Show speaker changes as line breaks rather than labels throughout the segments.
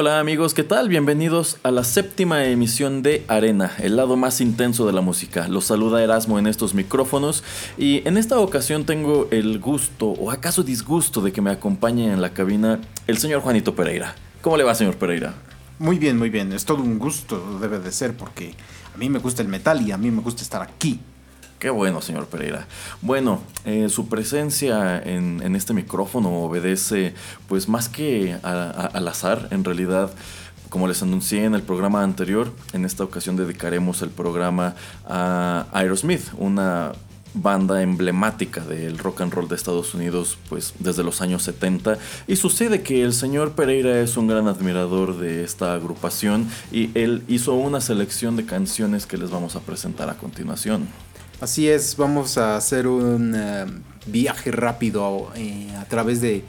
Hola amigos, ¿qué tal? Bienvenidos a la séptima emisión de Arena, el lado más intenso de la música. Los saluda Erasmo en estos micrófonos y en esta ocasión tengo el gusto o acaso disgusto de que me acompañe en la cabina el señor Juanito Pereira. ¿Cómo le va, señor Pereira?
Muy bien, muy bien. Es todo un gusto, debe de ser, porque a mí me gusta el metal y a mí me gusta estar aquí.
Qué bueno, señor Pereira. Bueno, eh, su presencia en, este micrófono obedece, pues más que al azar, en realidad, como les anuncié en el programa anterior, en esta ocasión dedicaremos el programa a Aerosmith, una banda emblemática del rock and roll de Estados Unidos pues desde los años 70 y sucede que el señor Pereira es un gran admirador de esta agrupación y él hizo una selección de canciones que les vamos a presentar a continuación.
Así es, vamos a hacer un eh, viaje rápido eh, a través de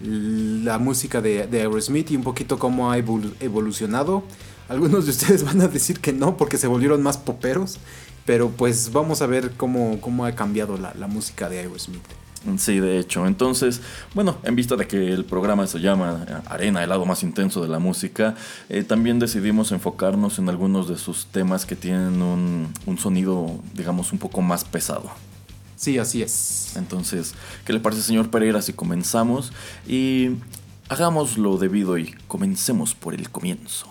la música de, Aerosmith y un poquito cómo ha evolucionado. Algunos de ustedes van a decir que no porque se volvieron más poperos, pero pues vamos a ver cómo, cómo ha cambiado la, la música de Aerosmith.
Sí, de hecho. Entonces, bueno, en vista de que el programa se llama Arena, el lado más intenso de la música, eh, también decidimos enfocarnos en algunos de sus temas que tienen un, un sonido, digamos, un poco más pesado.
Sí, así es.
Entonces, ¿qué le parece, señor Pereira, si comenzamos? Y hagamos lo debido y comencemos por el comienzo.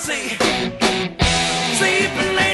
see. Sleeping late.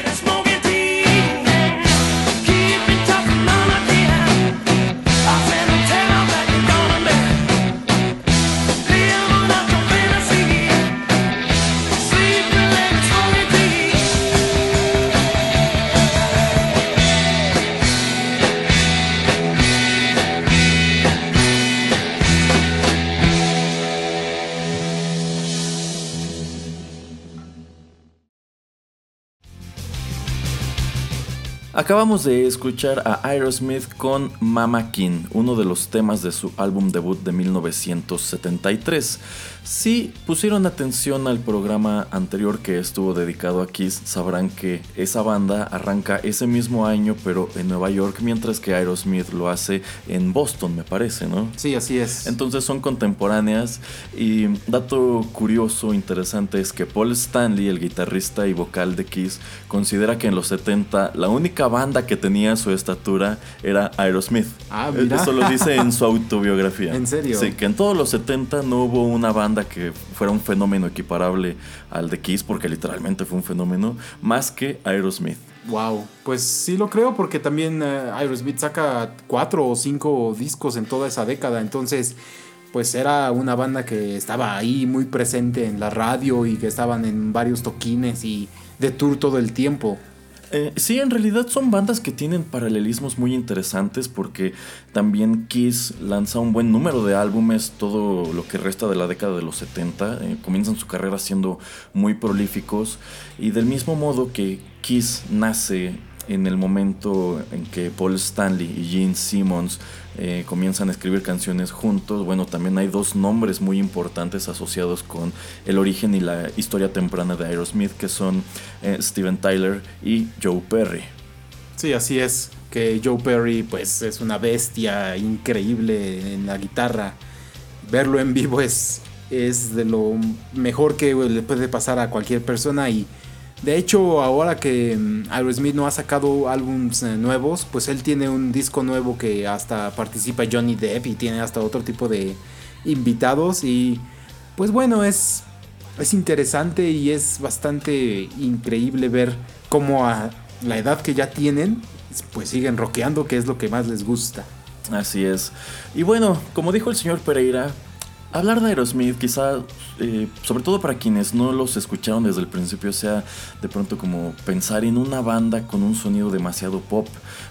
Acabamos de escuchar a Aerosmith con Mama King, uno de los temas de su álbum debut de 1973. Si pusieron atención al programa anterior que estuvo dedicado a Kiss, sabrán que esa banda arranca ese mismo año, pero en Nueva York, mientras que Aerosmith lo hace en Boston, me parece, ¿no?
Sí, así es.
Entonces son contemporáneas y dato curioso, interesante es que Paul Stanley, el guitarrista y vocal de Kiss, considera que en los 70 la única banda que tenía su estatura era Aerosmith.
Ah, mira.
Eso lo dice en su autobiografía.
¿En serio?
Sí, que en todos los 70 no hubo una banda que fuera un fenómeno equiparable al de Kiss, porque literalmente fue un fenómeno, más que Aerosmith.
Wow, pues sí lo creo porque también eh, Aerosmith saca cuatro o cinco discos en toda esa década, entonces pues era una banda que estaba ahí muy presente en la radio y que estaban en varios toquines y de tour todo el tiempo.
Eh, sí, en realidad son bandas que tienen paralelismos muy interesantes porque también Kiss lanza un buen número de álbumes todo lo que resta de la década de los 70. Eh, comienzan su carrera siendo muy prolíficos y del mismo modo que Kiss nace en el momento en que Paul Stanley y Gene Simmons eh, comienzan a escribir canciones juntos. Bueno, también hay dos nombres muy importantes asociados con el origen y la historia temprana de Aerosmith, que son eh, Steven Tyler y Joe Perry.
Sí, así es, que Joe Perry pues es una bestia increíble en la guitarra. Verlo en vivo es, es de lo mejor que le puede pasar a cualquier persona y de hecho, ahora que mm, Aerosmith no ha sacado álbumes eh, nuevos, pues él tiene un disco nuevo que hasta participa Johnny Depp y tiene hasta otro tipo de invitados y pues bueno, es es interesante y es bastante increíble ver cómo a la edad que ya tienen, pues siguen rockeando, que es lo que más les gusta.
Así es. Y bueno, como dijo el señor Pereira, Hablar de Aerosmith quizá, eh, sobre todo para quienes no los escucharon desde el principio, sea de pronto como pensar en una banda con un sonido demasiado pop,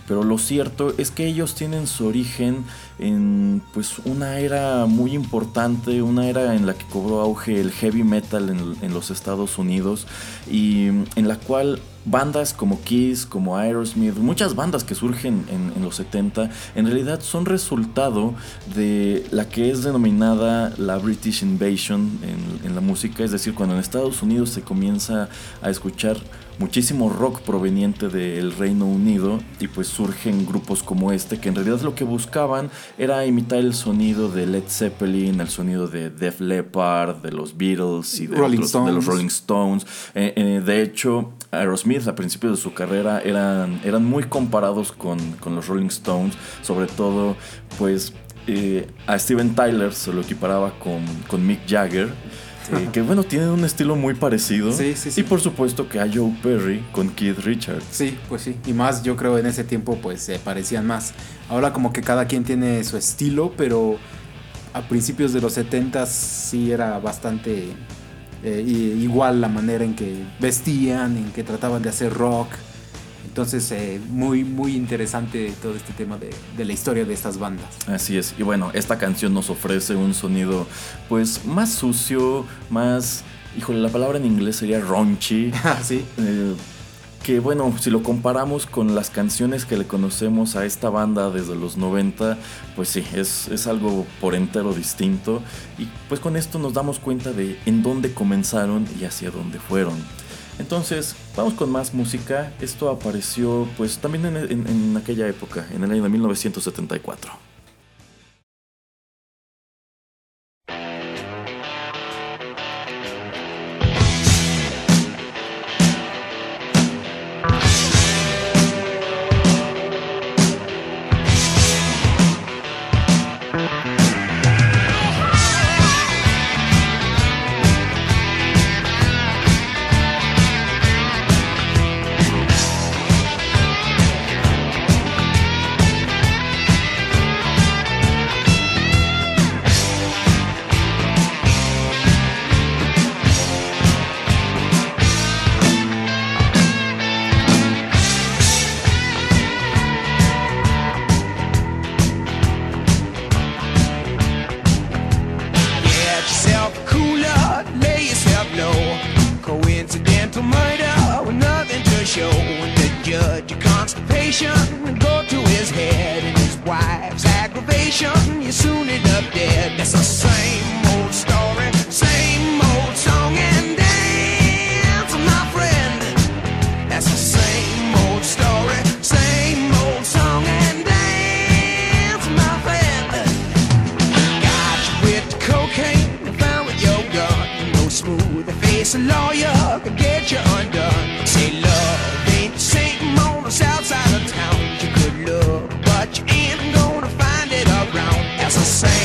pero lo cierto es que ellos tienen su origen en pues una era muy importante, una era en la que cobró auge el heavy metal en, en los Estados Unidos y en la cual bandas como Kiss, como Aerosmith, muchas bandas que surgen en, los 70, en realidad son resultado de la que es denominada la British Invasion en, en la música, es decir, cuando en Estados Unidos se comienza a escuchar muchísimo rock proveniente del Reino Unido y pues surgen grupos como este que en realidad lo que buscaban era imitar el sonido de Led Zeppelin, el sonido de Def Leppard, de los Beatles y de, los Rolling Stones. Eh, eh, de hecho, Aerosmith a principios de su carrera eran, eran muy comparados con, los Rolling Stones, sobre todo pues eh, a Steven Tyler se lo equiparaba con, con Mick Jagger. Eh, que bueno, tienen un estilo muy parecido.
Sí, sí, sí.
Y por supuesto que a Joe Perry con Keith Richards.
Sí, pues sí. Y más, yo creo en ese tiempo pues se parecían más. Ahora como que cada quien tiene su estilo, pero a principios de los 70 sí era bastante eh, igual la manera en que vestían, en que trataban de hacer rock. Entonces, eh, muy, muy interesante todo este tema de, de, la historia de estas bandas.
Así es. Y bueno, esta canción nos ofrece un sonido, pues, más sucio, más. Híjole, la palabra en inglés sería raunchy.
Ah, sí.
Eh, que bueno, si lo comparamos con las canciones que le conocemos a esta banda desde los 90, pues sí, es, es, algo por entero distinto. Y pues con esto nos damos cuenta de en dónde comenzaron y hacia dónde fueron. Entonces, vamos con más música. Esto apareció pues también en, en, aquella época, en el año de 1974.
Same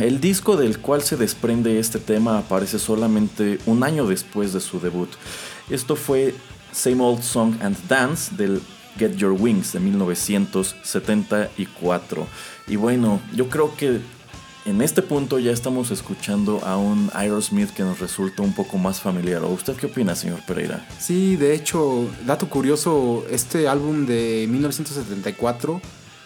El disco del cual se desprende este tema aparece solamente un año después de su debut. Esto fue Same Old Song and Dance del Get Your Wings de 1974. Y bueno, yo creo que en este punto ya estamos escuchando a un Aerosmith que nos resulta un poco más familiar. ¿O usted qué opina, señor Pereira?
Sí, de hecho, dato curioso, este álbum de 1974,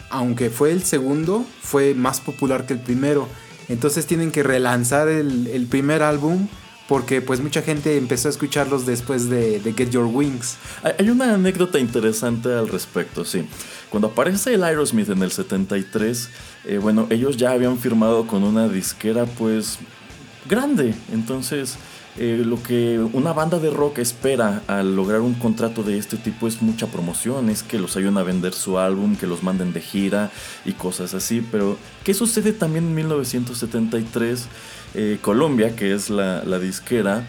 aunque fue el segundo, fue más popular que el primero. Entonces tienen que relanzar el, primer álbum porque pues mucha gente empezó a escucharlos después de, de Get Your Wings.
Hay hay una anécdota interesante al respecto, sí. Cuando aparece el Aerosmith en el 73, eh, bueno, ellos ya habían firmado con una disquera pues grande. Entonces, eh, lo que una banda de rock espera al lograr un contrato de este tipo es mucha promoción, es que los ayuden a vender su álbum, que los manden de gira y cosas así. Pero, ¿qué sucede también en 1973? Eh, Columbia, que es la, la disquera,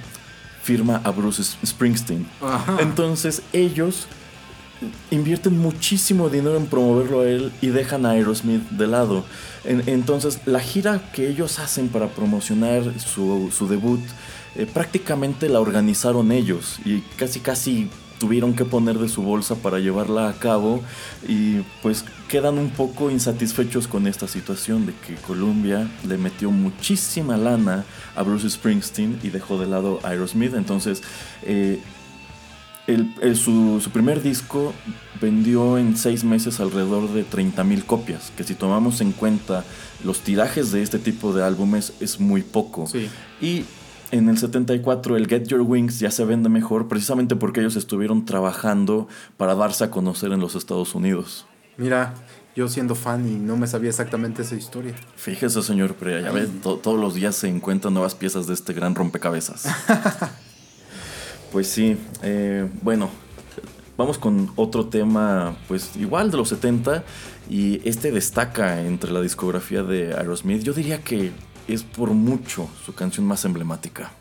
firma a Bruce Springsteen.
Ajá.
Entonces ellos invierten muchísimo dinero en promoverlo a él y dejan a Aerosmith de lado. En- entonces la gira que ellos hacen para promocionar su, su debut eh, prácticamente la organizaron ellos y casi casi tuvieron que poner de su bolsa para llevarla a cabo y pues quedan un poco insatisfechos con esta situación de que Columbia le metió muchísima lana a Bruce Springsteen y dejó de lado a Aerosmith. Entonces eh, el- el- su, su primer disco vendió en seis meses alrededor de 30.000 copias, que si tomamos en cuenta los tirajes de este tipo de álbumes es muy poco.
Sí.
Y en el 74 el Get Your Wings ya se vende mejor precisamente porque ellos estuvieron trabajando para darse a conocer en los Estados Unidos.
Mira, yo siendo fan y no me sabía exactamente esa historia.
Fíjese, señor Pereira, ya ves, to- todos los días se encuentran nuevas piezas de este gran rompecabezas. pues sí, eh, bueno, vamos con otro tema, pues igual de los 70, y este destaca entre la discografía de Aerosmith. Yo diría que es por mucho su canción más emblemática.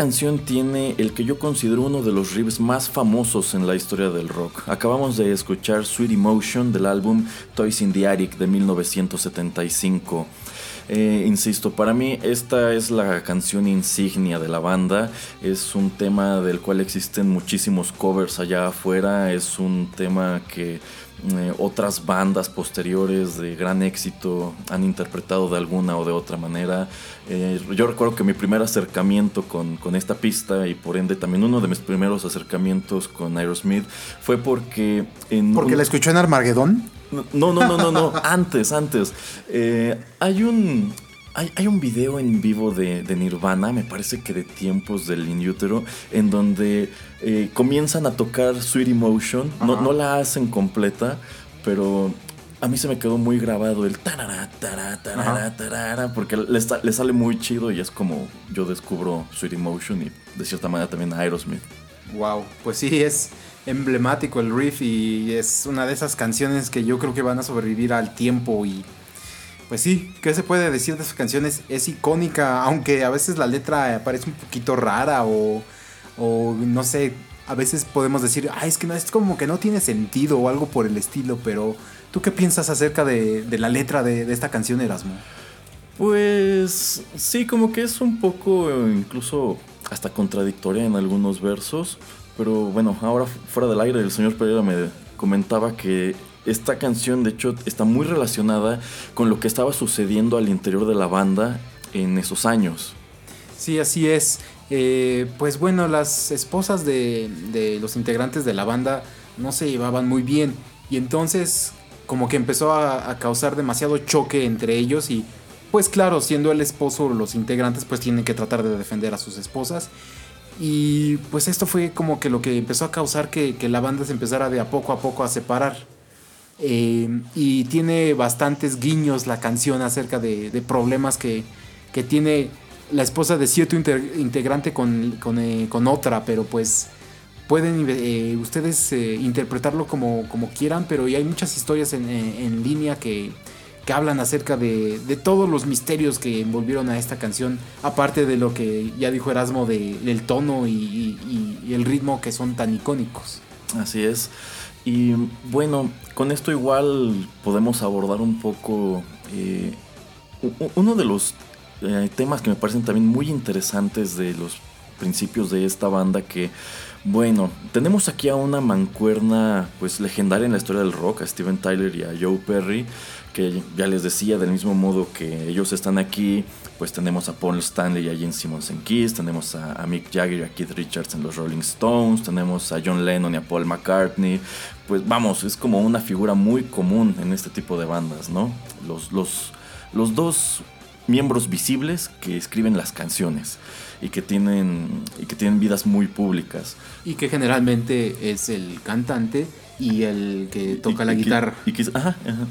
Canción tiene el que yo considero uno de los riffs más famosos en la historia del rock. Acabamos de escuchar Sweet Emotion del álbum Toys in the Attic de 1975. Eh, insisto, para mí esta es la canción insignia de la banda. Es un tema del cual existen muchísimos covers allá afuera. Es un tema que eh, otras bandas posteriores de gran éxito han interpretado de alguna o de otra manera. Eh, yo recuerdo que mi primer acercamiento con, con, esta pista y por ende también uno de mis primeros acercamientos con Aerosmith fue porque...
En ¿Porque la escuchó en Armagedón?
No, no, no, no, no, antes, antes. Eh, hay un... Hay, un video en vivo de, Nirvana, me parece que de tiempos del In en donde eh, comienzan a tocar Sweet Emotion. No, no, la hacen completa, pero a mí se me quedó muy grabado el tarara, tarara, tarara, tarara, porque le, sale muy chido y es como yo descubro Sweet Emotion y de cierta manera también Aerosmith.
Wow, pues sí, es emblemático el riff y es una de esas canciones que yo creo que van a sobrevivir al tiempo y pues sí, ¿qué se puede decir de esas canciones? Es icónica, aunque a veces la letra parece un poquito rara o, o no sé, a veces podemos decir, ah, es que no, es como que no tiene sentido o algo por el estilo, pero ¿tú qué piensas acerca de, la letra de, de, esta canción, Erasmo?
Pues sí, como que es un poco incluso hasta contradictoria en algunos versos. Pero bueno, ahora fuera del aire, el señor Pereira me comentaba que esta canción de hecho está muy relacionada con lo que estaba sucediendo al interior de la banda en esos años.
Sí, así es. Eh, pues bueno, las esposas de, los integrantes de la banda no se llevaban muy bien y entonces como que empezó a, causar demasiado choque entre ellos y pues claro, siendo el esposo los integrantes pues tienen que tratar de defender a sus esposas y pues esto fue como que lo que empezó a causar que, la banda se empezara de a poco a poco a separar. Eh, y tiene bastantes guiños la canción acerca de, problemas que, tiene la esposa de cierto integrante con, eh, con, otra, pero pues pueden eh, ustedes interpretarlo como, como, quieran, pero hay muchas historias en, en línea que, que hablan acerca de, todos los misterios que envolvieron a esta canción, aparte de lo que ya dijo Erasmo de, del tono y, el ritmo que son tan icónicos.
Así es. Y bueno, con esto igual podemos abordar un poco eh, uno de los eh, temas que me parecen también muy interesantes de los principios de esta banda que bueno, tenemos aquí a una mancuerna pues legendaria en la historia del rock, a Steven Tyler y a Joe Perry, que ya les decía, del mismo modo que ellos están aquí, pues tenemos a Paul Stanley y a Gene Simmons en Kiss, tenemos a, Mick Jagger y a Keith Richards en los Rolling Stones, tenemos a John Lennon y a Paul McCartney, pues vamos, es como una figura muy común en este tipo de bandas, ¿no? Los, los, los dos miembros visibles que escriben las canciones y que tienen y que tienen vidas muy públicas
y que generalmente es el cantante y el que toca la guitarra
y ajá, ajá.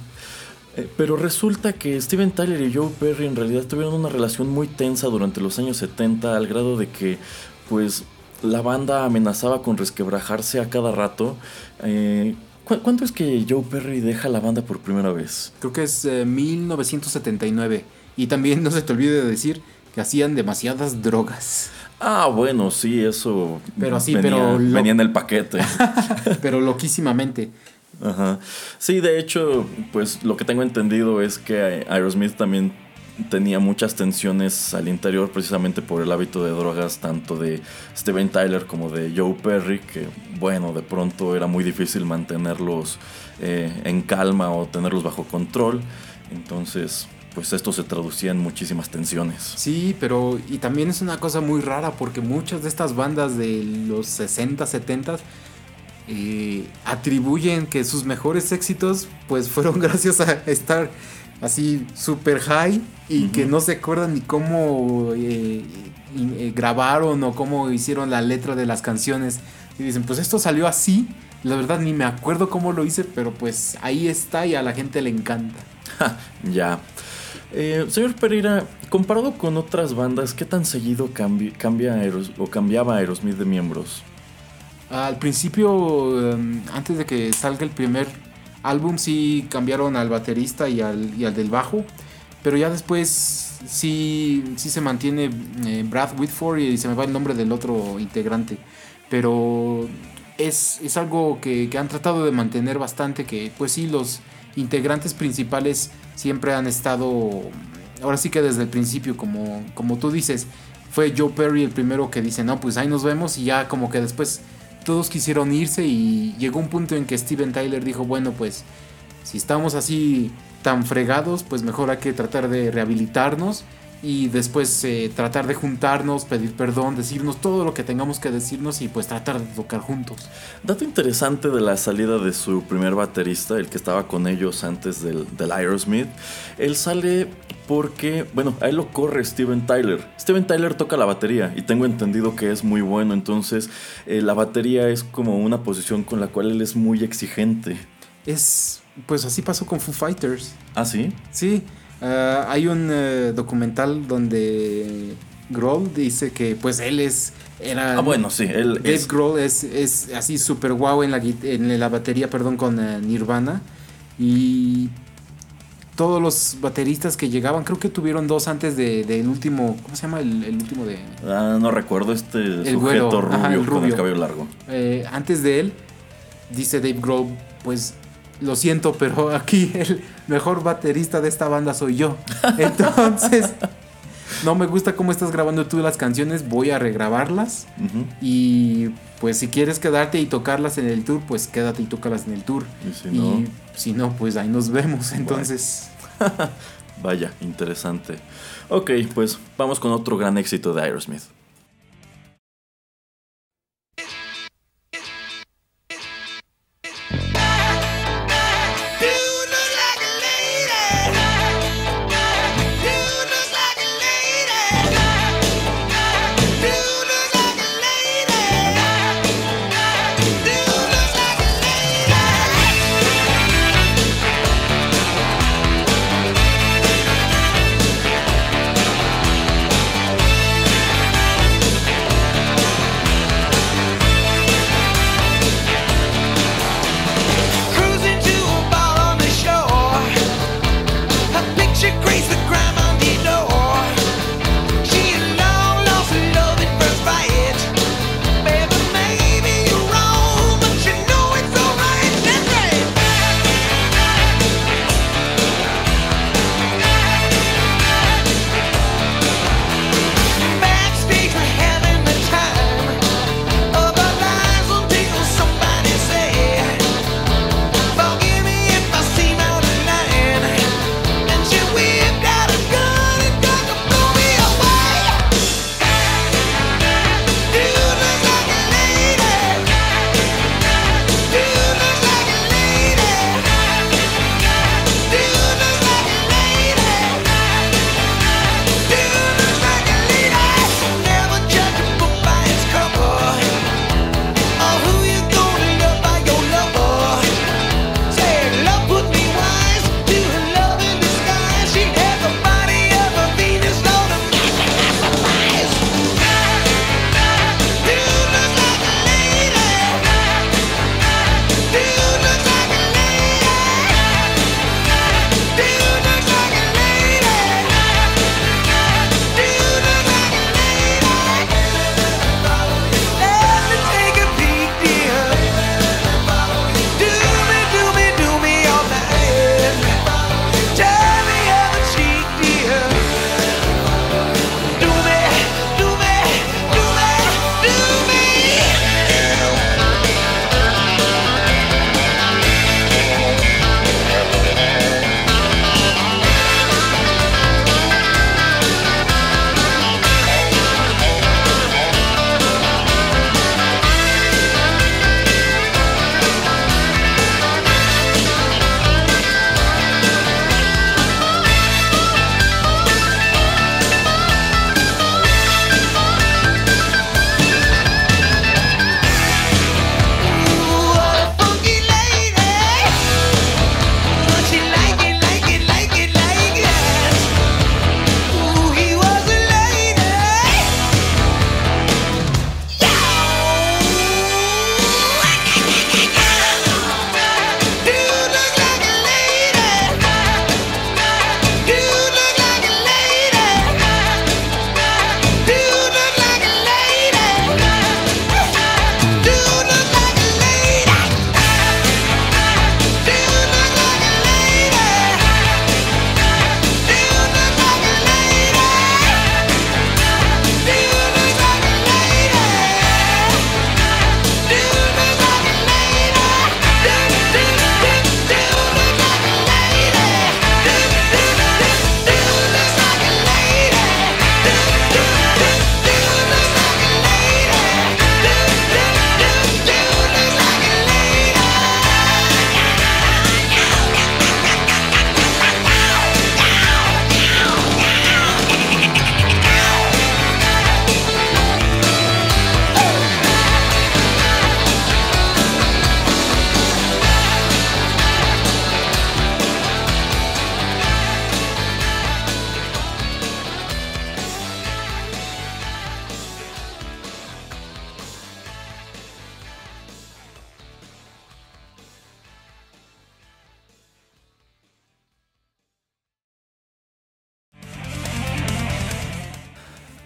Eh, pero resulta que Steven Tyler y Joe Perry en realidad tuvieron una relación muy tensa durante los años 70 al grado de que pues la banda amenazaba con resquebrajarse a cada rato. Eh, ¿Cuánto es que Joe Perry deja la banda por primera vez?
Creo que es 1979. Eh, y también no se te olvide de decir que hacían demasiadas drogas.
Ah, bueno, sí, eso.
Pero sí, pero.
Venía en el paquete.
pero loquísimamente.
Ajá. Sí, de hecho, pues lo que tengo entendido es que Aerosmith también tenía muchas tensiones al interior precisamente por el hábito de drogas tanto de Steven Tyler como de Joe Perry que bueno de pronto era muy difícil mantenerlos eh, en calma o tenerlos bajo control entonces pues esto se traducía en muchísimas tensiones.
Sí, pero y también es una cosa muy rara porque muchas de estas bandas de los 60, 70 eh, atribuyen que sus mejores éxitos pues fueron gracias a estar así super high y que no se acuerdan ni cómo eh, eh, grabaron o cómo hicieron la letra de las canciones. Y dicen pues esto salió así la verdad ni me acuerdo cómo lo hice pero pues ahí está y a la gente le encanta.
Ya. Señor Pereira, comparado con otras bandas, ¿qué tan seguido cambia o cambiaba Aerosmith de miembros?
Al principio, em, antes de que salga el primer álbum, sí cambiaron al baterista y al, del bajo. Pero ya después sí, sí se mantiene eh, Brad Whitford y se me va el nombre del otro integrante. Pero es, es algo que, que han tratado de mantener bastante, que pues sí, los integrantes principales siempre han estado, ahora sí que desde el principio, como, como tú dices, fue Joe Perry el primero que dice, no, pues ahí nos vemos y ya como que después todos quisieron irse y llegó un punto en que Steven Tyler dijo, bueno, pues si estamos así tan fregados, pues mejor hay que tratar de rehabilitarnos y después eh, tratar de juntarnos, pedir perdón, decirnos todo lo que tengamos que decirnos y pues tratar de tocar juntos.
Dato interesante de la salida de su primer baterista, el que estaba con ellos antes del, del Aerosmith, él sale porque, bueno, a él lo corre Steven Tyler. Steven Tyler toca la batería y tengo entendido que es muy bueno, entonces eh, la batería es como una posición con la cual él es muy exigente.
Es, pues así pasó con Foo Fighters.
¿Ah, sí?
Sí, ah, hay un eh, documental donde Grohl dice que pues él es... Era,
Ah, bueno, sí, él
Dave
es...
Grohl es, es así súper guau en la, en la batería, perdón, con eh, Nirvana. Y todos los bateristas que llegaban, creo que tuvieron dos antes de- del último, ¿cómo se llama? El, el último de...
Ah, no recuerdo este sujeto
güero,
rubio,
ajá, el
con el cabello largo.
Eh, antes de él, dice Dave Grohl, pues lo siento, pero aquí el mejor baterista de esta banda soy yo. Entonces, no me gusta cómo estás grabando tú las canciones, voy a regrabarlas. Y pues si quieres quedarte y tocarlas en el tour, pues quédate y tócalas en el tour.
Y si no,
Y si no, pues ahí nos vemos. Entonces,
vaya, interesante. Ok, pues vamos con otro gran éxito de Aerosmith.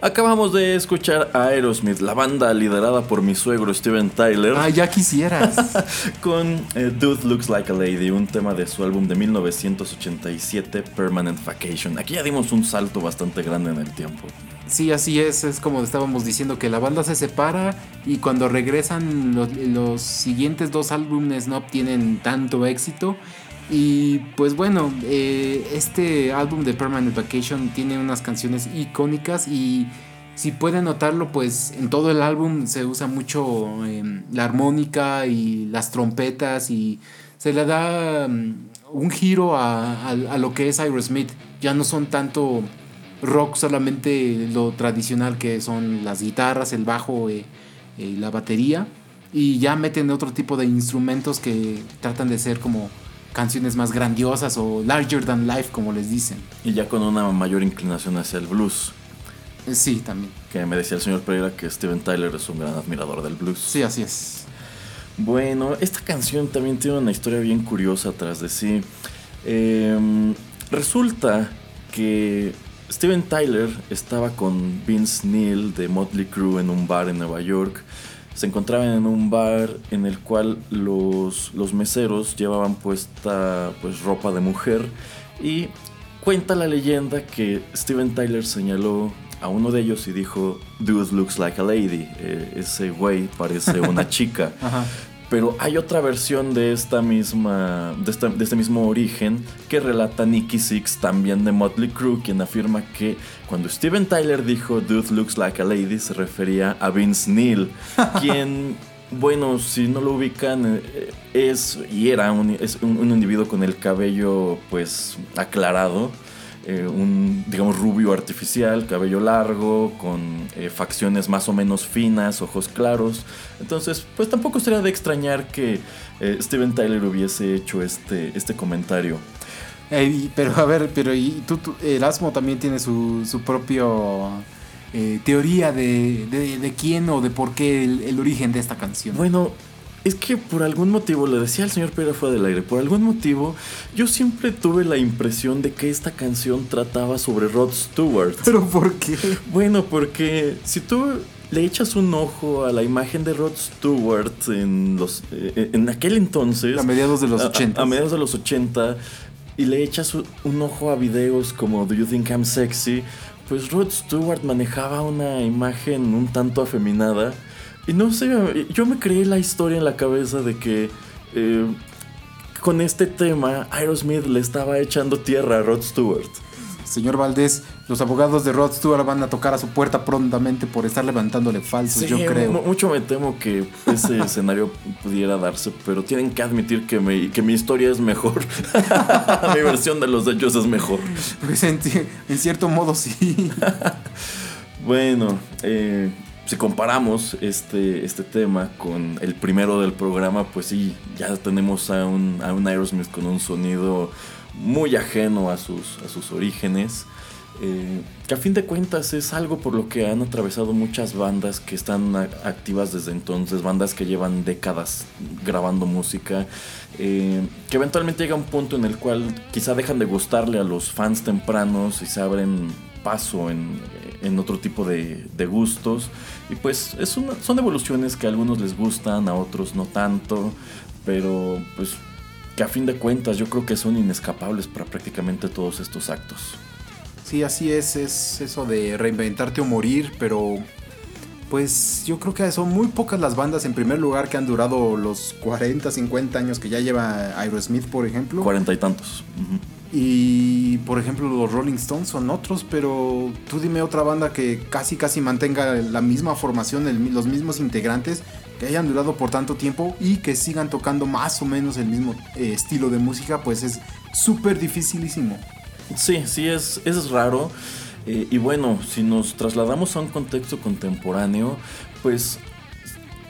Acabamos de escuchar a Aerosmith, la banda liderada por mi suegro Steven Tyler,
Ah, ya quisieras.
con eh, Dude Looks Like a Lady, un tema de su álbum de 1987, Permanent Vacation. Aquí ya dimos un salto bastante grande en el tiempo.
Sí, así es, es como estábamos diciendo que la banda se separa y cuando regresan los, los siguientes dos álbumes no obtienen tanto éxito. Y pues bueno, eh, este álbum de Permanent Vacation tiene unas canciones icónicas y si pueden notarlo, pues en todo el álbum se usa mucho eh, la armónica y las trompetas y se le da mm, un giro a, a- a lo que es Aerosmith. Ya no son tanto rock solamente lo tradicional que son las guitarras, el bajo, eh, eh, la batería y ya meten otro tipo de instrumentos que tratan de ser como canciones más grandiosas o larger than life como les dicen.
Y ya con una mayor inclinación hacia el blues.
Eh, Sí, también.
Que me decía el señor Pereira que Steven Tyler es un gran admirador del blues.
Sí, así es.
Bueno, esta canción también tiene una historia bien curiosa tras de sí. Em, resulta que Steven Tyler estaba con Vince Neil de Motley Crue en un bar en Nueva York. Se encontraban en un bar en el cual los, los meseros llevaban puesta pues, ropa de mujer y cuenta la leyenda que Steven Tyler señaló a uno de ellos y dijo, Dude looks like a lady. Eh, ese güey parece una chica.
Ajá.
Pero hay otra versión de esta misma. De, esta- de este mismo origen que relata Nicky Six, también de Motley Crue, quien afirma que cuando Steven Tyler dijo Dude looks like a lady, se refería a Vince Neil, quien. Bueno, si no lo ubican, eh, es y era un, es un, un individuo con el cabello pues aclarado, eh, un digamos rubio artificial, cabello largo, con eh, facciones más o menos finas, ojos claros. Entonces, pues tampoco sería de extrañar que eh, Steven Tyler hubiese hecho este, este comentario.
Pero a ver, pero y tú, tú- Erasmo también tiene su, su propio eh, teoría de, de, de quién o de por qué el, el origen de esta canción.
Bueno, es que por algún motivo, le decía al señor Pérez fuera del aire, por algún motivo yo siempre tuve la impresión de que esta canción trataba sobre Rod Stewart.
pero ¿por qué?
Bueno, porque si tú le echas un ojo a la imagen de Rod Stewart en los eh, en aquel entonces,
A mediados de los
a- a-
80.
a, mediados de los 80 y le echas un ojo a videos como Do You Think I'm Sexy, pues Rod Stewart manejaba una imagen un tanto afeminada y no sé, yo me creé la historia en la cabeza de que eh, con este tema Aerosmith le estaba echando tierra a Rod Stewart.
Señor Valdés, los abogados de Rod Stewart van a tocar a su puerta prontamente por estar levantándole falsos,
Sí,
yo creo.
mucho me temo que ese escenario pudiera darse, pero tienen que admitir que, me, que mi historia es mejor. mi versión de los hechos es mejor.
Pues en, en cierto modo sí.
Bueno, eh, si comparamos este, este tema con el primero del programa, pues sí, ya tenemos a un, a un Aerosmith con un sonido muy ajeno a sus, a sus orígenes. eh, que a fin de cuentas es algo por lo que han atravesado muchas bandas que están activas desde entonces, bandas que llevan décadas grabando música, eh, que eventualmente llega un punto en el cual quizá dejan de gustarle a los fans tempranos y se abren paso en, en otro tipo de, de gustos. Y pues es una- son evoluciones que a algunos les gustan, a otros no tanto, pero pues que a fin de cuentas yo creo que son inescapables para prácticamente todos estos actos.
Sí, así es, es eso de reinventarte o morir, pero pues yo creo que son muy pocas las bandas en primer lugar que han durado los 40, 50 años que ya lleva Aerosmith, por ejemplo.
Cuarenta y tantos. Ujú.
Y por ejemplo los Rolling Stones son otros, pero tú dime otra banda que casi casi mantenga la misma formación, los mismos integrantes, que hayan durado por tanto tiempo y que sigan tocando más o menos el mismo eh, estilo de música, pues es súper dificilísimo.
Sí, sí, es, es raro. Eh, y bueno, si nos trasladamos a un contexto contemporáneo, pues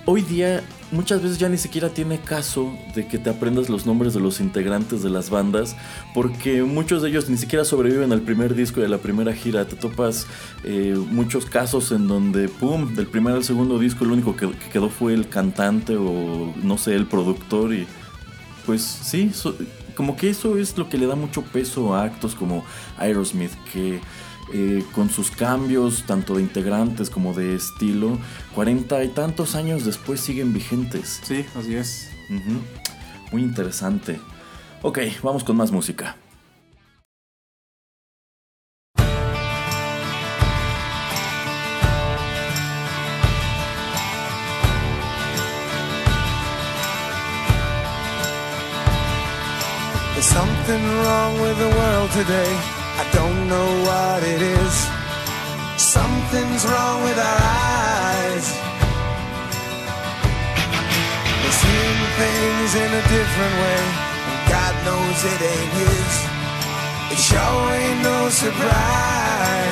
hoy día muchas veces ya ni siquiera tiene caso de que te aprendas los nombres de los integrantes de las bandas, porque muchos de ellos ni siquiera sobreviven al primer disco de la primera gira. Te topas eh, muchos casos en donde, ¡pum!, del primer al segundo disco, lo único que, que quedó fue el cantante o no sé, el productor y pues sí, so- como que eso es lo que le da mucho peso a actos como Aerosmith, que eh, con sus cambios tanto de integrantes como de estilo, cuarenta y tantos años después siguen vigentes.
Sí, así es.
Muy interesante. Ok, vamos con más música.
There's something wrong with the world today. I don't know what it is. Something's wrong with our eyes. We're seeing things in a different way. And God knows it ain't His. It sure ain't no surprise.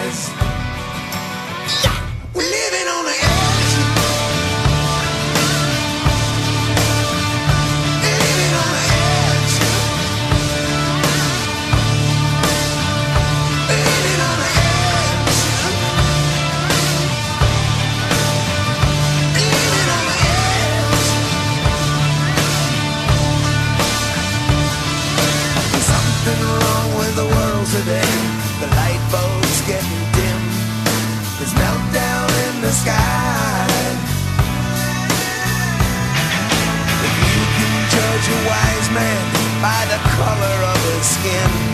sky. If you can judge a wise man by the color of his skin.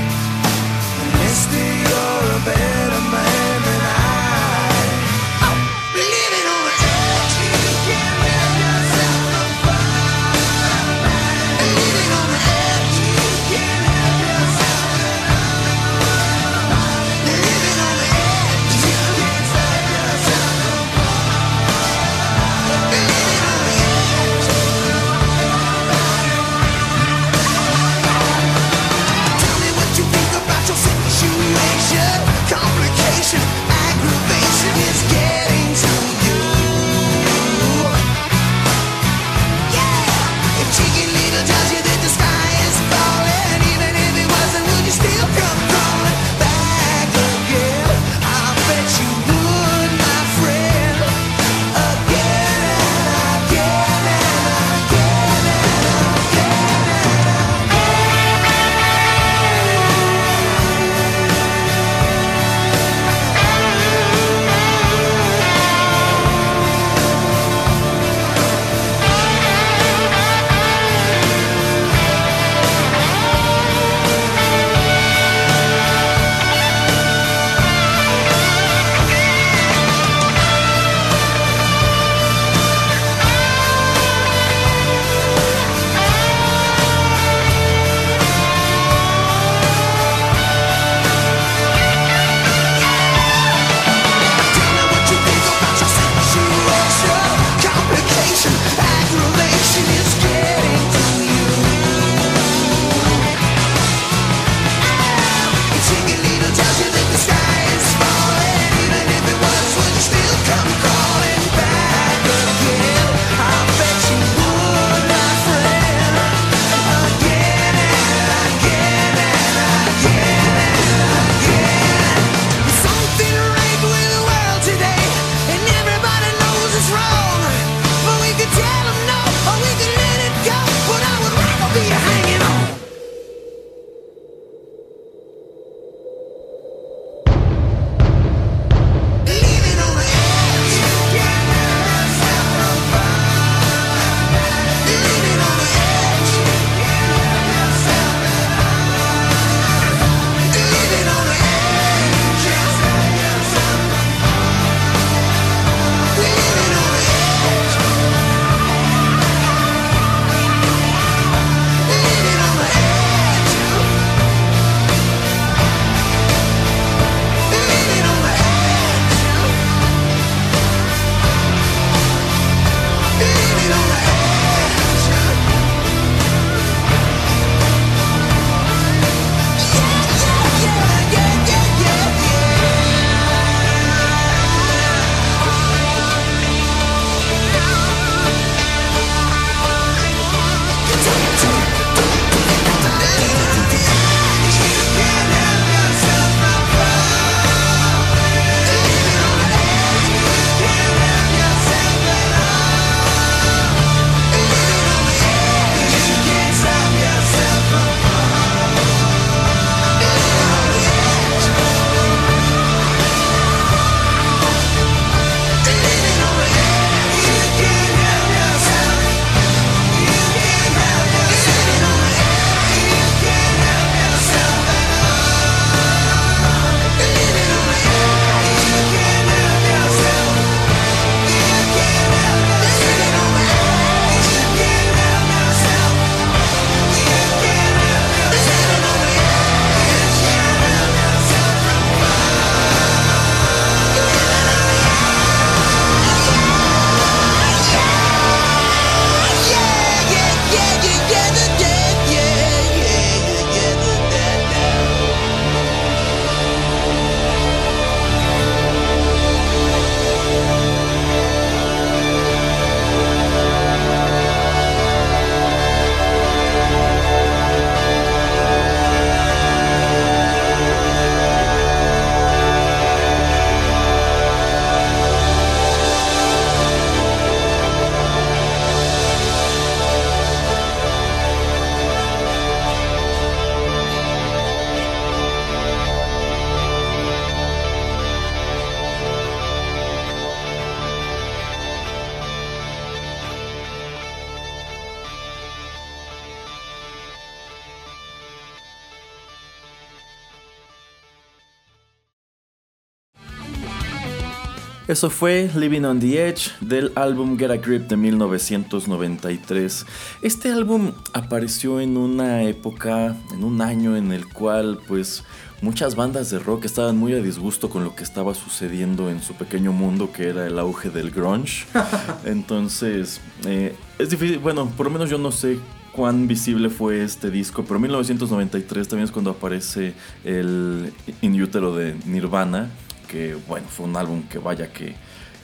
Eso fue Living on the Edge del álbum Get a Grip de 1993. Este álbum apareció en una época, en un año en el cual pues muchas bandas de rock estaban muy a disgusto con lo que estaba sucediendo en su pequeño mundo que era el auge del grunge. Entonces, eh, es difícil, bueno, por lo menos yo no sé cuán visible fue este disco, pero 1993 también es cuando aparece el In Utero de Nirvana que bueno, fue un álbum que vaya que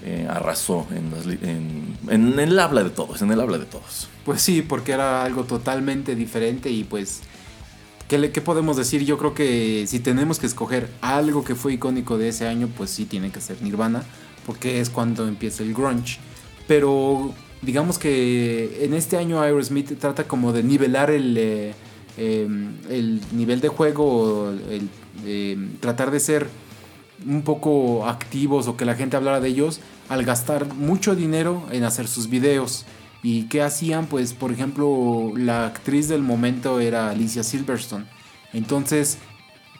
eh, arrasó en, en, el habla de todos, en el habla de todos.
Pues sí, porque era algo totalmente diferente y pues, ¿qué, ¿qué podemos decir? Yo creo que si tenemos que escoger algo que fue icónico de ese año, pues sí tiene que ser Nirvana, porque es cuando empieza el grunge. Pero digamos que en este año Aerosmith trata como de nivelar el, eh, em, el nivel de juego, el, em, tratar de ser un poco activos o que la gente hablara de ellos al gastar mucho dinero en hacer sus videos. ¿Y qué hacían? Pues, por ejemplo, la actriz del momento era Alicia Silverstone. Entonces,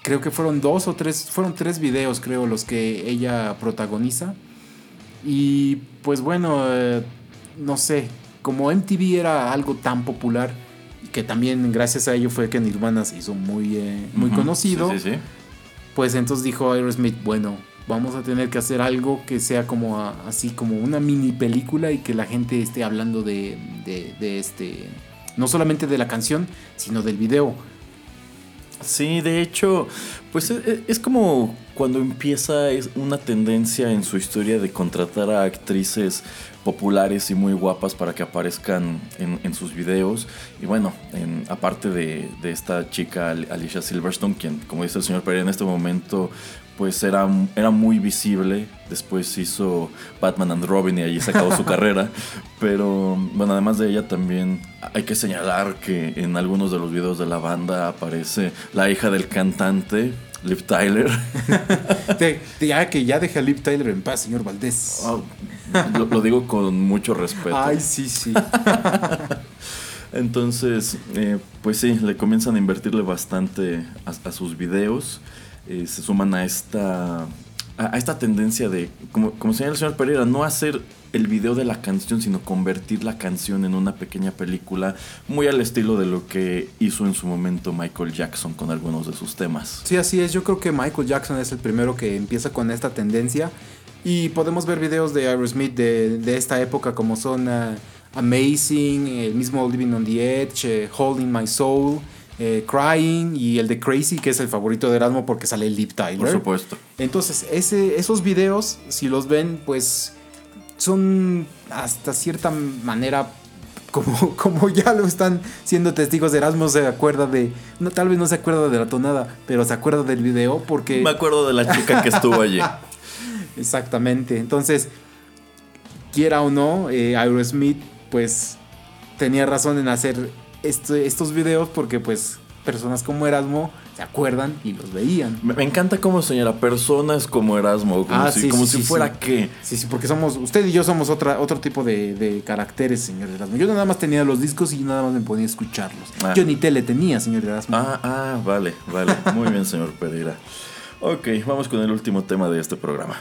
creo que fueron dos o tres, fueron tres videos, creo, los que ella protagoniza. Y pues bueno, eh, no sé, como MTV era algo tan popular, que también gracias a ello fue que Nirvana se hizo muy, eh, muy conocido. Sí, sí, sí pues entonces dijo Aerosmith, bueno, vamos a tener que hacer algo que sea como así como una mini película y que la gente esté hablando de, de, este, no solamente de la canción, sino del video.
Sí, de hecho, pues e, e, es, como cuando empieza una tendencia en su historia de contratar a actrices populares y muy guapas para que aparezcan en, sus videos. Y bueno, aparte de, esta chica Alicia Silverstone, quien, como dice el señor Pereira, en este momento pues era, era muy visible. Después hizo Batman and Robin y allí se acabó su carrera. Pero bueno, además de ella también hay que señalar que en algunos de los videos de la banda aparece la hija del cantante. Liv Tyler.
ya que ya deja a Liv Tyler en paz, señor Valdés.
Ah, lo, digo con mucho respeto.
Ay, sí, sí.
Entonces, eh, pues sí, le comienzan a invertirle bastante a, sus videos. Eh, se suman a esta, a, esta tendencia de, como, como señala el señor Pereira, no hacer el video de la canción, sino convertir la canción en una pequeña película, muy al estilo de lo que hizo en su momento Michael Jackson con algunos de sus temas.
Sí, así es. Yo creo que Michael Jackson es el primero que empieza con esta tendencia. Y podemos ver videos de Aerosmith de, de esta época como son uh, Amazing, el mismo Living on the Edge, uh, Holding My Soul, uh, Crying y el de Crazy, que es el favorito de Erasmo porque sale el Deep Tyler.
Por supuesto.
Entonces, ese, esos videos, si los ven, pues son hasta cierta manera como, como, ya lo están siendo testigos, Erasmo se acuerda de, no, tal vez no se acuerda de la tonada, pero se acuerda del video porque...
Me acuerdo de la chica que estuvo allí.
Exactamente. Entonces, quiera o no, eh, Aerosmith pues tenía razón en hacer estos videos porque pues personas como Erasmo se acuerdan y los veían.
Me, encanta cómo señora personas como Erasmo, como, ah, si, como si fuera qué.
Sí, sí, porque somos, usted y yo somos otra, otro tipo de, caracteres, señor Erasmo. Yo nada más tenía los discos y nada más me podía escucharlos. Ah. Yo ni tele tenía, señor Erasmo.
Ah, ah, vale, vale. Muy bien, señor Pereira. Ok, vamos con el último tema de este programa.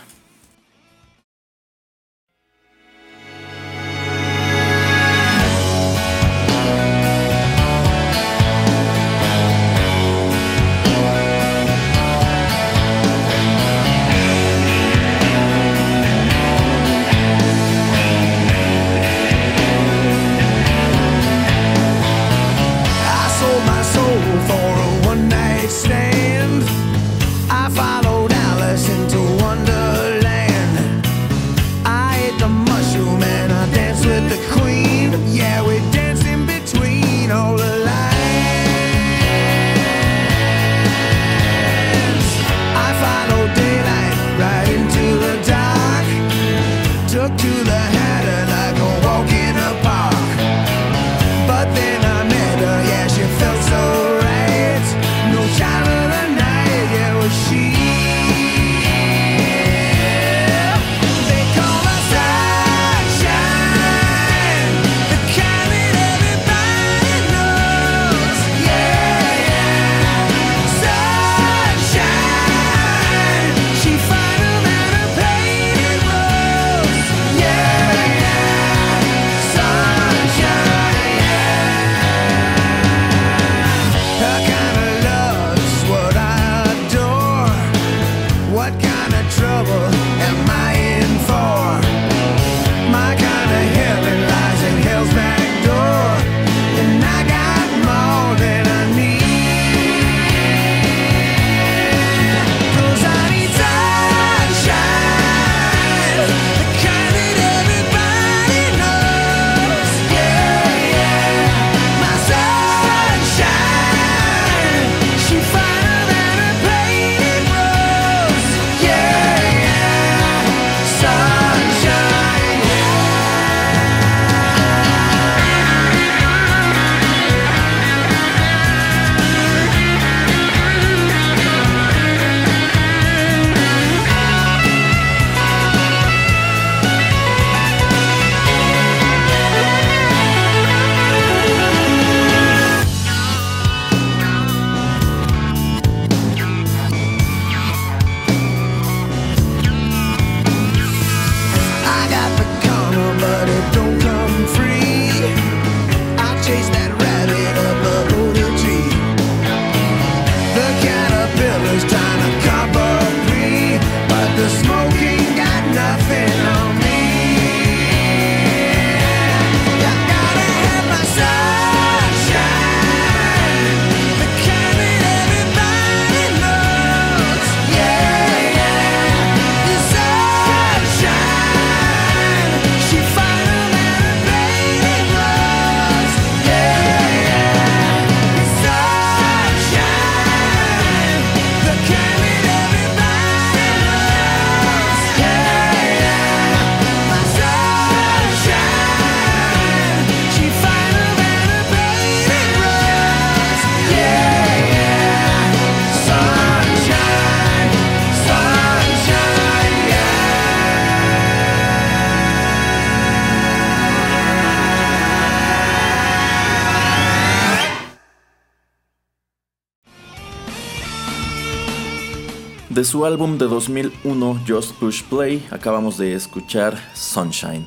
Su álbum de 2001, Just Push Play, acabamos de escuchar Sunshine.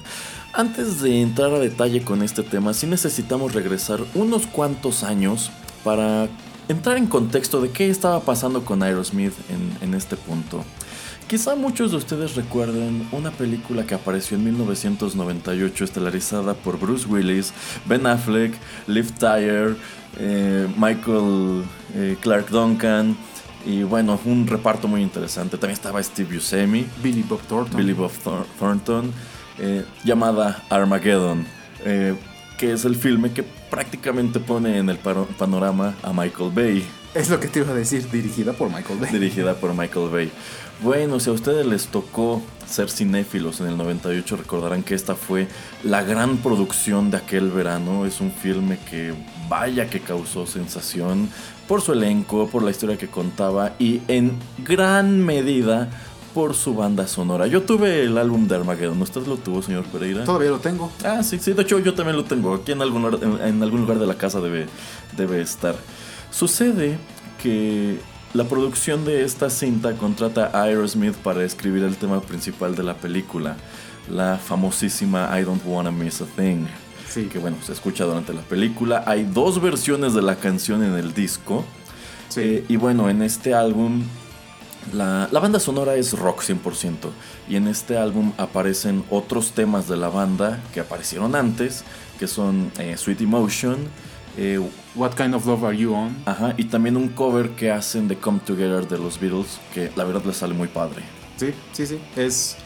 Antes de entrar a detalle con este tema, sí necesitamos regresar unos cuantos años para entrar en contexto de qué estaba pasando con Aerosmith en, en este punto. Quizá muchos de ustedes recuerden una película que apareció en 1998 estelarizada por Bruce Willis, Ben Affleck, Liv Tyler, eh, Michael eh, Clark Duncan y bueno, un reparto muy interesante. También estaba Steve Buscemi,
Billy Bob Thornton.
Billy Bob Thor- Thornton, eh, llamada Armageddon, eh, que es el filme que prácticamente pone en el panorama a Michael Bay
Es lo que te iba a decir, dirigida por Michael Bay.
dirigida por Michael Bay. Bueno, si a ustedes les tocó ser cinéfilos en el 98, recordarán que esta fue la gran producción de aquel verano. Es un filme que vaya que causó sensación por su elenco, por la historia que contaba y en gran medida por su banda sonora. Yo tuve el álbum de Armageddon. ¿Usted lo tuvo, señor Pereira?
Todavía lo tengo.
Ah, sí, sí, de hecho yo también lo tengo. Aquí en algún, lugar- en, en algún lugar de la casa debe, debe estar. Sucede que la producción de esta cinta contrata a Aerosmith para escribir el tema principal de la película, la famosísima I Don't Wanna Miss a Thing.
Sí.
Que bueno, se escucha durante la película. Hay dos versiones de la canción en el disco.
Sí.
Eh, y bueno, en este álbum la, la banda sonora es rock 100%. Y en este álbum aparecen otros temas de la banda que aparecieron antes, que son eh, Sweet Emotion. eh,
What kind of love are you on?
ajá, y también un cover que hacen de Come Together de los Beatles, que la verdad les sale muy padre.
Sí, sí, sí. Es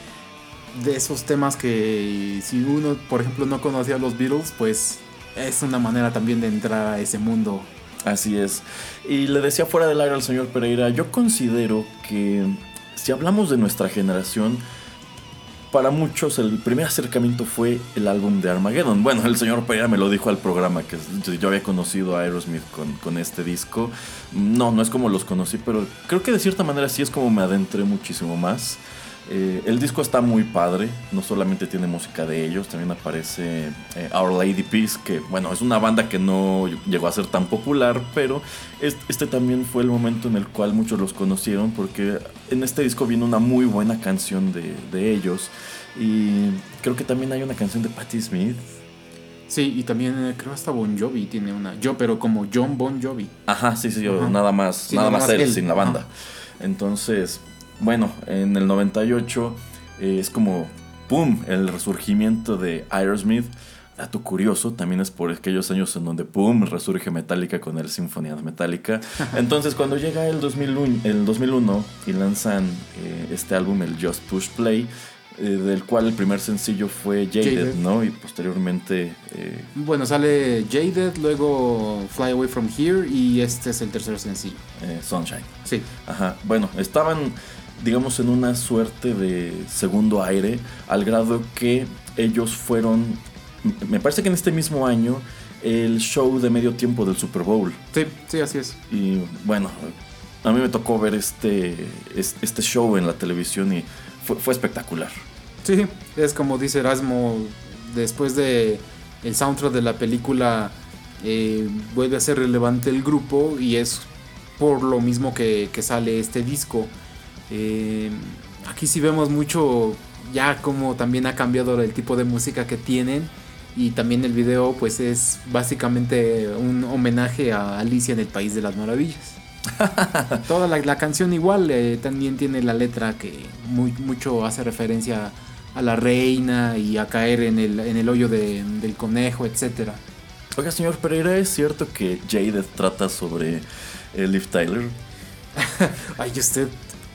de esos temas que si uno, por ejemplo, no conocía a los Beatles, pues es una manera también de entrar a ese mundo.
Así es. Y le decía fuera del aire al señor Pereira, yo considero que si hablamos de nuestra generación, para muchos el primer acercamiento fue el álbum de Armageddon. Bueno, el señor Pereira me lo dijo al programa, que yo había conocido a Aerosmith con, con este disco. No, no es como los conocí, pero creo que de cierta manera sí es como me adentré muchísimo más. Eh, el disco está muy padre, no solamente tiene música de ellos, también aparece eh, Our Lady Peace, que bueno, es una banda que no llegó a ser tan popular, pero es- este también fue el momento en el cual muchos los conocieron, porque en este disco viene una muy buena canción de, de ellos, y creo que también hay una canción de Patti Smith.
Sí, y también eh, creo hasta Bon Jovi tiene una. Yo, pero como John Bon Jovi.
Ajá, sí, sí, yo,
Ajá.
nada más,
Sí,
nada
nada
más
más
él,
él.
sin la banda.
Ajá.
Entonces, bueno, en el 98 eh, es como, ¡pum!, el resurgimiento de Aerosmith. Dato curioso, también es por aquellos años en donde, ¡pum!, resurge Metallica con el Symphony of Metallica. Entonces, cuando llega el 2001, el 2001 y lanzan eh, este álbum, el Just Push Play, eh, del cual el primer sencillo fue Jaded,
Jaded.
¿no? Y posteriormente...
Bueno, sale Jaded, luego Fly Away From Here y este es el tercer sencillo.
eh, Sunshine.
Sí.
Ajá. Bueno, estaban, digamos, en una suerte de segundo aire, al grado que ellos fueron, me parece que en este mismo año, el show de medio tiempo del Super Bowl.
Sí, sí, así es.
Y bueno, a mí me tocó ver este, es- este show en la televisión y fue, fue espectacular.
Sí, es como dice Erasmo, después de el soundtrack de la película eh, vuelve a ser relevante el grupo y es por lo mismo que, que sale este disco. Eh, aquí sí vemos mucho ya como también ha cambiado el tipo de música que tienen y también el video pues es básicamente un homenaje a Alicia en el País de las Maravillas. Toda la, la canción igual eh, también tiene la letra que muy, mucho hace referencia a la reina y a caer en el, en el hoyo de- del conejo, etcétera.
Oiga, señor Pereira, ¿es cierto que Jaded trata sobre eh, Liv Tyler?
Ay, usted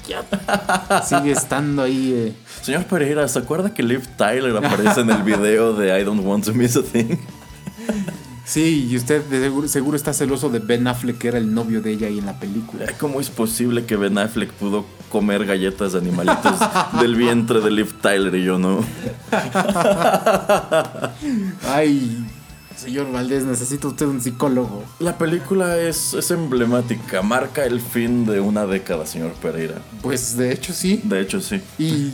ya sigue estando ahí. eh.
Señor Pereira, ¿se acuerda que Liv Tyler aparece en el video de I Don't Want to Miss a Thing?
Sí, y usted de seguro, seguro está celoso de Ben Affleck, que era el novio de ella ahí en la película.
¿Cómo es posible que Ben Affleck pudo comer galletas de animalitos del vientre de Liv Tyler y yo no?
Ay, señor Valdés, necesita usted un psicólogo.
La película es, es emblemática, marca el fin de una década, señor Pereira.
Pues de hecho sí.
De hecho, sí.
Y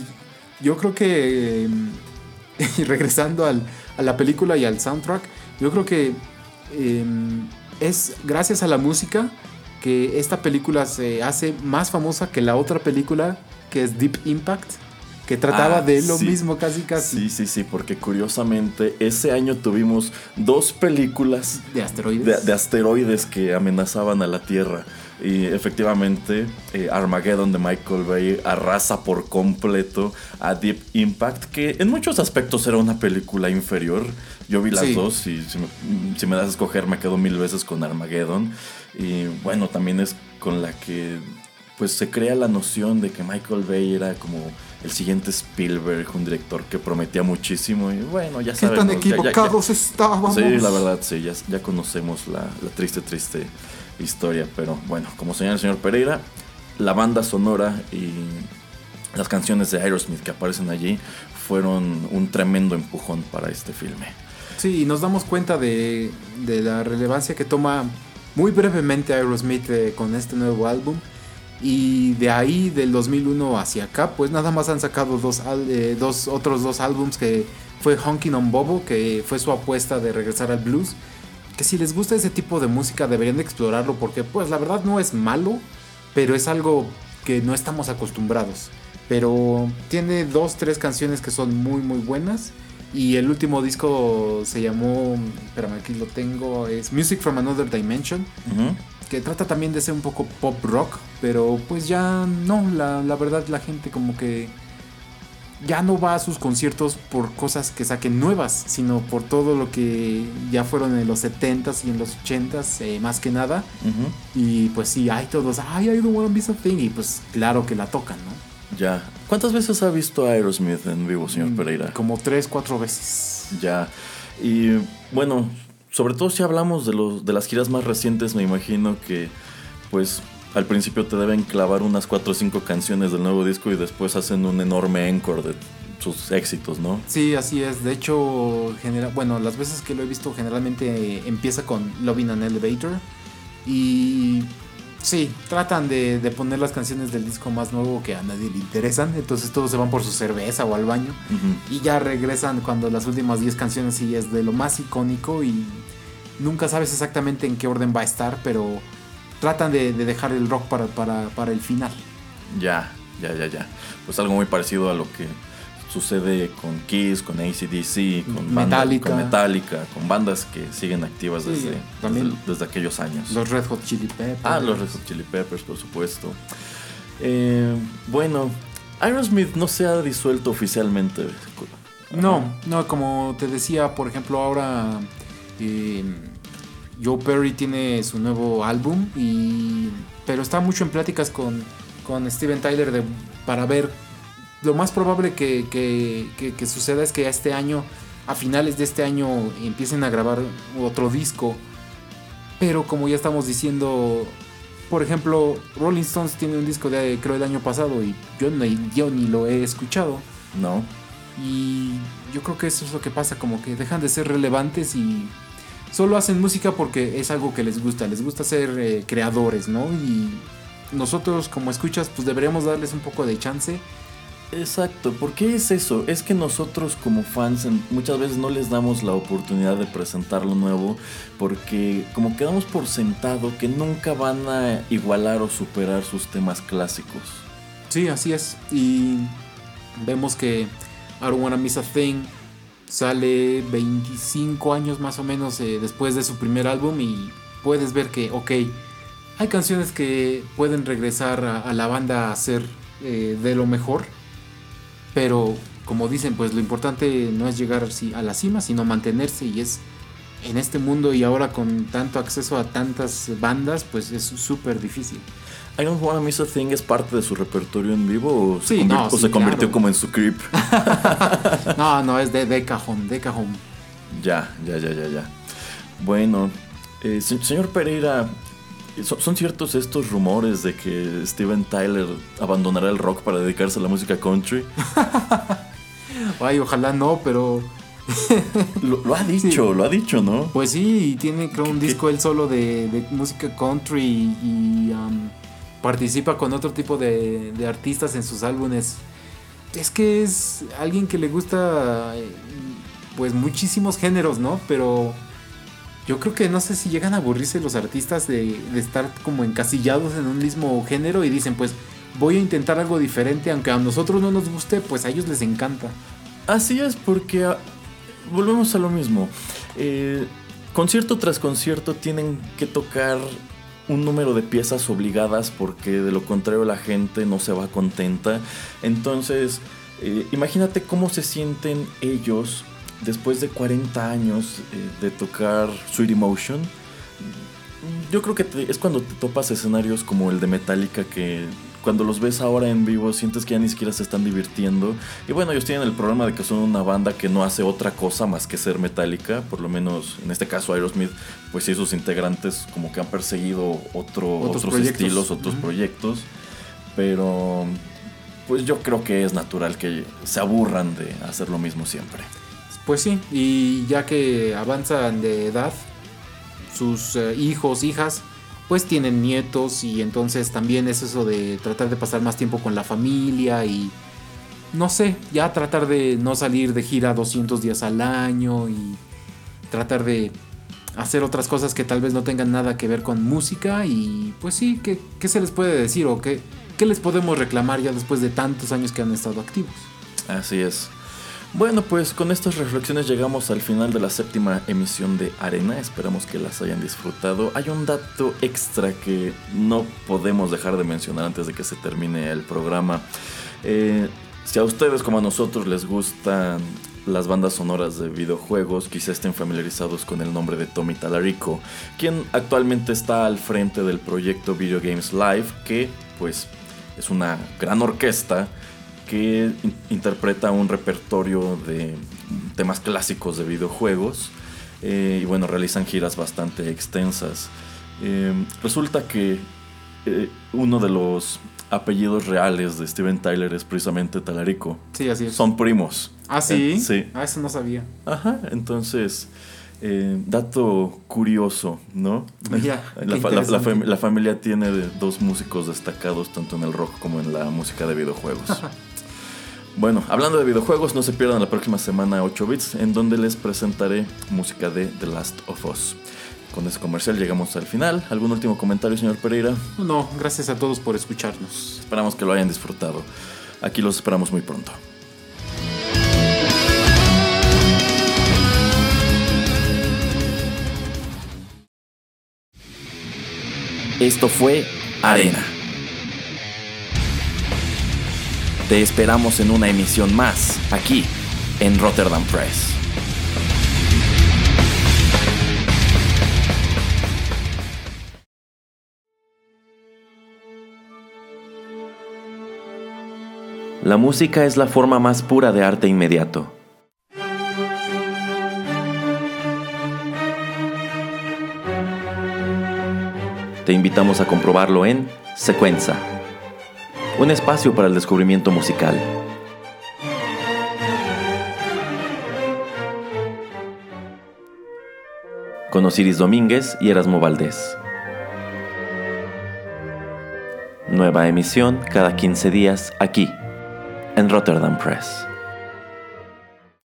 yo creo que, eh, y regresando al- a la película y al soundtrack, yo creo que eh, es gracias a la música que esta película se hace más famosa que la otra película que es Deep Impact, que trataba
Ah,
de lo
sí.
mismo casi casi
Sí, sí, sí, porque curiosamente ese año tuvimos dos películas
de asteroides.
de, de asteroides que amenazaban a la Tierra. Y efectivamente, eh, Armageddon de Michael Bay arrasa por completo a Deep Impact, que en muchos aspectos era una película inferior. Yo vi las
Sí.
dos y si me, si me das a escoger me quedo mil veces con Armageddon. Y bueno, también es con la que pues se crea la noción de que Michael Bay era como el siguiente Spielberg, un director que prometía muchísimo. Y bueno, ya
¿Qué
sabemos.
tan
ya- ya- ya-
equivocados estábamos?
Sí, la verdad, sí, ya, ya conocemos la, la triste, triste historia. Pero bueno, como señala el señor Pereira, la banda sonora y las canciones de Aerosmith que aparecen allí fueron un tremendo empujón para este filme.
Sí, y nos damos cuenta de, de la relevancia que toma muy brevemente Aerosmith eh, con este nuevo álbum. Y de ahí, del 2001 hacia acá, pues nada más han sacado dos, eh, dos otros dos álbums que fue Honkin' on Bobo, que fue su apuesta de regresar al blues. Que si les gusta ese tipo de música deberían de explorarlo porque pues la verdad no es malo, pero es algo que no estamos acostumbrados. Pero tiene dos, tres canciones que son muy muy buenas. Y el último disco se llamó, espérame aquí lo tengo, es Music from Another Dimension,
Ujú.
Que trata también de ser un poco pop rock, pero pues ya no, la, la verdad la gente como que ya no va a sus conciertos por cosas que saquen nuevas, sino por todo lo que ya fueron en los 70s y en los 80s, eh, más que nada. Y pues sí, hay todos, ay, I don't wanna be something, y pues claro que la tocan, ¿no?
Ya. ¿Cuántas veces ha visto a Aerosmith en vivo, señor
Mm,
Pereira?
Como tres, cuatro veces.
Ya. Y bueno, sobre todo si hablamos de, los, de las giras más recientes, me imagino que pues al principio te deben clavar unas 4 o 5 canciones del nuevo disco y después hacen un enorme encore de sus éxitos, ¿no?
Sí, así es. De hecho, bueno, las veces que lo he visto generalmente eh, empieza con Loving an Elevator. Y sí, tratan de, de poner las canciones del disco más nuevo que a nadie le interesan. Entonces todos se van por su cerveza o al baño. Y ya regresan cuando las últimas 10 canciones sí es de lo más icónico y nunca sabes exactamente en qué orden va a estar, pero tratan de, de dejar el rock para, para, para el final.
Ya, ya, ya, ya. Pues algo muy parecido a lo que sucede con Kiss, con ACDC, con banda-
Metallica.
con Metallica, con bandas que siguen activas
Sí,
desde, desde, desde aquellos años.
Los Red Hot Chili Peppers.
Ah, los Red Hot Chili Peppers, por supuesto. Eh, bueno, Aerosmith no se ha disuelto oficialmente.
No, no, como te decía, por ejemplo, ahora eh, Joe Perry tiene su nuevo álbum, y, pero está mucho en pláticas con, con Steven Tyler de, para ver. Lo más probable que, que, que- que suceda es que este año, a finales de este año, empiecen a grabar otro disco. Pero como ya estamos diciendo, por ejemplo, Rolling Stones tiene un disco de creo el año pasado y yo, no, yo ni lo he escuchado.
No.
Y yo creo que eso es lo que pasa, como que dejan de ser relevantes y solo hacen música porque es algo que les gusta, les gusta ser eh, creadores, ¿no? Y nosotros como escuchas pues deberíamos darles un poco de chance.
Exacto, ¿por qué es eso? Es que nosotros como fans muchas veces no les damos la oportunidad de presentar lo nuevo porque como quedamos por sentado que nunca van a igualar o superar sus temas clásicos.
Sí, así es. Y vemos que I Don't Wanna Miss a Thing sale 25 años más o menos eh, después de su primer álbum y puedes ver que, ok, hay canciones que pueden regresar a, a la banda a ser eh, de lo mejor, pero como dicen, pues lo importante no es llegar a la cima, sino mantenerse y es en este mundo y ahora con tanto acceso a tantas bandas, pues es súper difícil.
I Don't Wanna Miss a Thing es parte de su repertorio en vivo o se,
Sí,
convir-
no,
o se convirtió
claro.
como en su creep.
No, no, es de, de cajón, de cajón.
ya, ya, ya, ya, ya. Bueno, eh, se- señor Pereira, ¿son, ciertos estos rumores de que Steven Tyler abandonará el rock para dedicarse a la música country?
Ay, ojalá no, pero
Lo, lo ha dicho, lo ha dicho, ¿no?
pues sí, y tiene creo un
¿Qué-
disco él solo de, de música country y, y, um, participa con otro tipo de, de artistas en sus álbumes. Es que es alguien que le gusta eh, pues muchísimos géneros, ¿no? Pero yo creo que no sé si llegan a aburrirse los artistas de, estar como encasillados en un mismo género y dicen pues voy a intentar algo diferente, aunque a nosotros no nos guste, pues a ellos les encanta.
Así es, porque ah, volvemos a lo mismo. Eh, concierto tras concierto tienen que tocar un número de piezas obligadas porque de lo contrario la gente no se va contenta. Entonces, eh, imagínate cómo se sienten ellos después de 40 años eh, de tocar Sweet Emotion. Yo creo que te- es cuando te topas escenarios como el de Metallica que cuando los ves ahora en vivo sientes que ya ni siquiera se están divirtiendo. Y bueno, ellos tienen el problema de que son una banda que no hace otra cosa más que ser Metallica. Por lo menos en este caso Aerosmith, pues sí, sus integrantes como que han perseguido otro-
Otros
estilos, otros proyectos. Pero pues yo creo que es natural que se aburran de hacer lo mismo siempre.
Pues sí, y ya que avanzan de edad, sus eh, hijos, hijas, pues tienen nietos y entonces también es eso de tratar de pasar más tiempo con la familia y no sé, ya tratar de no salir de gira 200 días al año y tratar de hacer otras cosas que tal vez no tengan nada que ver con música y pues sí, ¿qué, qué se les puede decir o qué, qué les podemos reclamar ya después de tantos años que han estado activos?
Así es. Bueno, pues con estas reflexiones llegamos al final de la séptima emisión de Arena. Esperamos que las hayan disfrutado. Hay un dato extra que no podemos dejar de mencionar antes de que se termine el programa. Eh, si a ustedes como a nosotros les gustan las bandas sonoras de videojuegos, quizá estén familiarizados con el nombre de Tommy Talarico, quien actualmente está al frente del proyecto Video Games Live, que pues es una gran orquesta que in- interpreta un repertorio de temas clásicos de videojuegos eh, y bueno, realizan giras bastante extensas. Eh, resulta que eh, uno de los apellidos reales de Steven Tyler es precisamente Talarico.
Sí, así es.
Son primos.
Ah, sí.
Eh, sí.
Ah, eso no sabía.
Ajá, entonces, eh, dato curioso, ¿no? La, la- la
interesante.
fam- la familia tiene dos músicos destacados tanto en el rock como en la música de videojuegos. bueno, hablando de videojuegos, no se pierdan la próxima semana 8 bits, en donde les presentaré música de The Last of Us. Con ese comercial llegamos al final. ¿Algún último comentario, señor Pereira?
No, gracias a todos por escucharnos.
Esperamos que lo hayan disfrutado. Aquí los esperamos muy pronto. Esto fue Arena. Te esperamos en una emisión más, aquí, en Rotterdam Press. La música es la forma más pura de arte inmediato. Te invitamos a comprobarlo en Secuenza, un espacio para el descubrimiento musical. Con Osiris Domínguez y Erasmo Valdés. Nueva emisión cada 15 días aquí, en Rotterdam Press.